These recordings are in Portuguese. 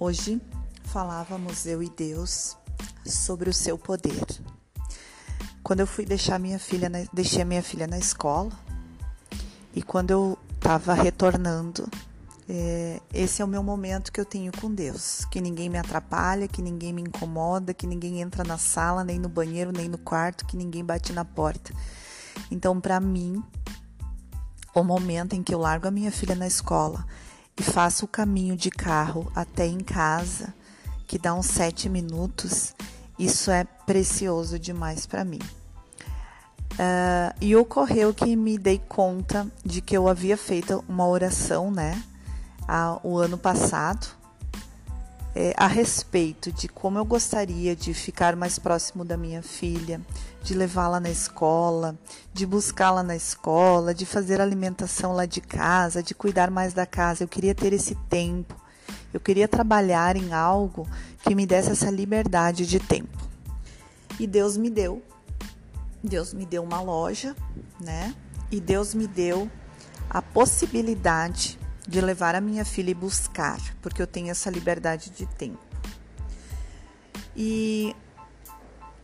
Hoje falávamos eu e Deus sobre o seu poder. Quando eu fui deixar minha filha, na, deixei minha filha na escola e quando eu estava retornando, é, esse é o meu momento que eu tenho com Deus, que ninguém me atrapalha, que ninguém me incomoda, que ninguém entra na sala, nem no banheiro, nem no quarto, que ninguém bate na porta. Então, para mim, o momento em que eu largo a minha filha na escola e faço o caminho de carro até em casa, que dá uns sete minutos, isso é precioso demais para mim. Uh, e ocorreu que me dei conta de que eu havia feito uma oração, né, o ano passado, é, a respeito de como eu gostaria de ficar mais próximo da minha filha, de levá-la na escola, de buscá-la na escola, de fazer alimentação lá de casa, de cuidar mais da casa. Eu queria ter esse tempo. Eu queria trabalhar em algo que me desse essa liberdade de tempo. E Deus me deu. Deus me deu uma loja, né? E Deus me deu a possibilidade de levar a minha filha e buscar, porque eu tenho essa liberdade de tempo. E,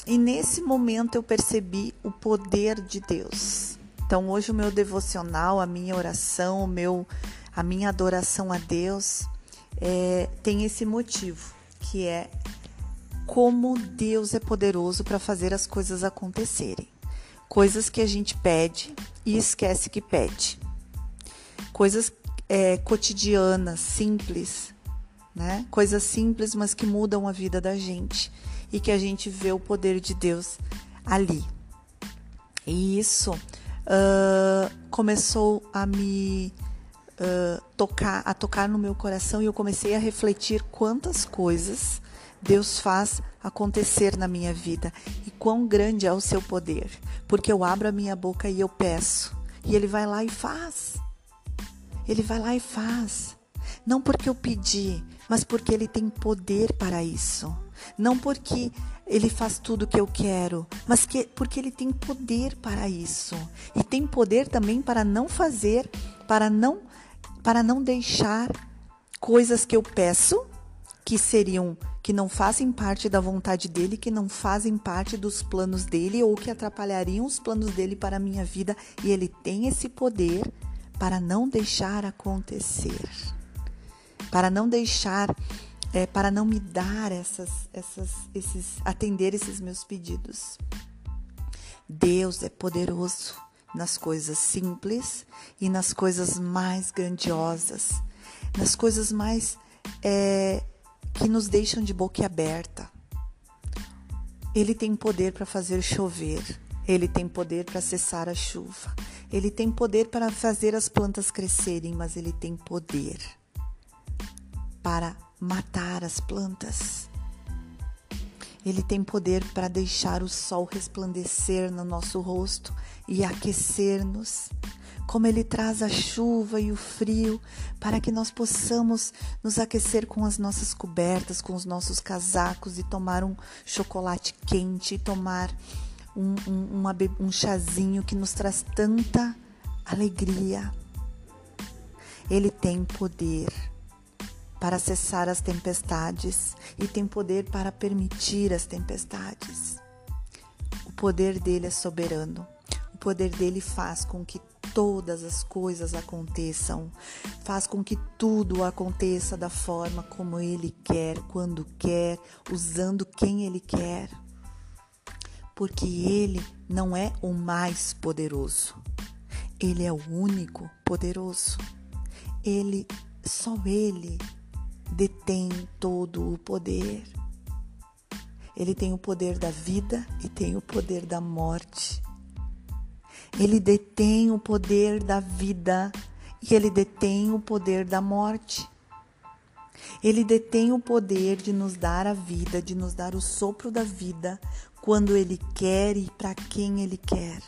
e nesse momento eu percebi o poder de Deus. Então hoje o meu devocional, a minha oração, o meu, a minha adoração a Deus é, tem esse motivo, que é como Deus é poderoso para fazer as coisas acontecerem. Coisas que a gente pede e esquece que pede. Coisas é, cotidianas, simples, né? Coisas simples, mas que mudam a vida da gente e que a gente vê o poder de Deus ali. E isso uh, começou a me uh, tocar, a tocar no meu coração e eu comecei a refletir quantas coisas Deus faz acontecer na minha vida e quão grande é o seu poder, porque eu abro a minha boca e eu peço e Ele vai lá e faz. Ele vai lá e faz. Não porque eu pedi, mas porque ele tem poder para isso. Não porque ele faz tudo o que eu quero, mas que, porque ele tem poder para isso. E tem poder também para não fazer, para não para não deixar coisas que eu peço que seriam que não fazem parte da vontade dele, que não fazem parte dos planos dele ou que atrapalhariam os planos dele para a minha vida, e ele tem esse poder para não deixar acontecer, para não deixar, é, para não me dar essas, essas, esses, atender esses meus pedidos. Deus é poderoso nas coisas simples e nas coisas mais grandiosas, nas coisas mais é, que nos deixam de boca aberta. Ele tem poder para fazer chover, ele tem poder para cessar a chuva, ele tem poder para fazer as plantas crescerem, mas ele tem poder para matar as plantas. Ele tem poder para deixar o sol resplandecer no nosso rosto e aquecer-nos. Como ele traz a chuva e o frio para que nós possamos nos aquecer com as nossas cobertas, com os nossos casacos e tomar um chocolate quente, e tomar um, um, uma, um chazinho que nos traz tanta alegria. Ele tem poder para cessar as tempestades e tem poder para permitir as tempestades. O poder dele é soberano. O poder dele faz com que todas as coisas aconteçam, faz com que tudo aconteça da forma como ele quer, quando quer, usando quem ele quer porque Ele não é o mais poderoso. Ele é o único poderoso. Ele, só Ele detém todo o poder. Ele tem o poder da vida e tem o poder da morte. Ele detém o poder da vida e ele detém o poder da morte. Ele detém o poder de nos dar a vida, de nos dar o sopro da vida quando ele quer e para quem ele quer.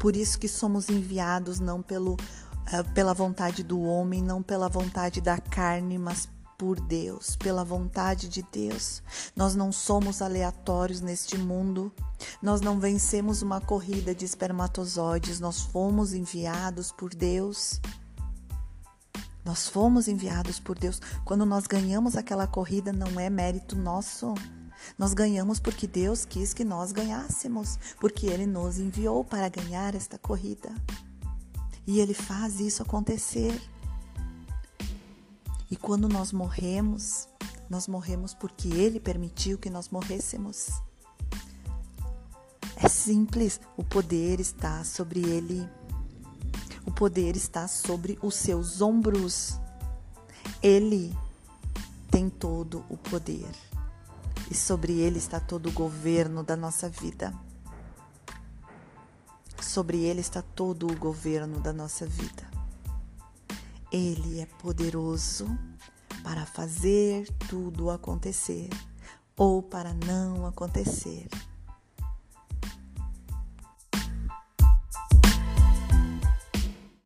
Por isso que somos enviados não pelo, uh, pela vontade do homem, não pela vontade da carne, mas por Deus, pela vontade de Deus. Nós não somos aleatórios neste mundo. Nós não vencemos uma corrida de espermatozoides, nós fomos enviados por Deus Nós fomos enviados por Deus. Quando nós ganhamos aquela corrida, não é mérito nosso. Nós ganhamos porque Deus quis que nós ganhássemos, porque Ele nos enviou para ganhar esta corrida. E Ele faz isso acontecer. E quando nós morremos, nós morremos porque Ele permitiu que nós morrêssemos. É simples, o poder está sobre Ele. O poder está sobre os seus ombros. Ele tem todo o poder e sobre ele está todo o governo da nossa vida. Sobre ele está todo o governo da nossa vida. Ele é poderoso para fazer tudo acontecer ou para não acontecer.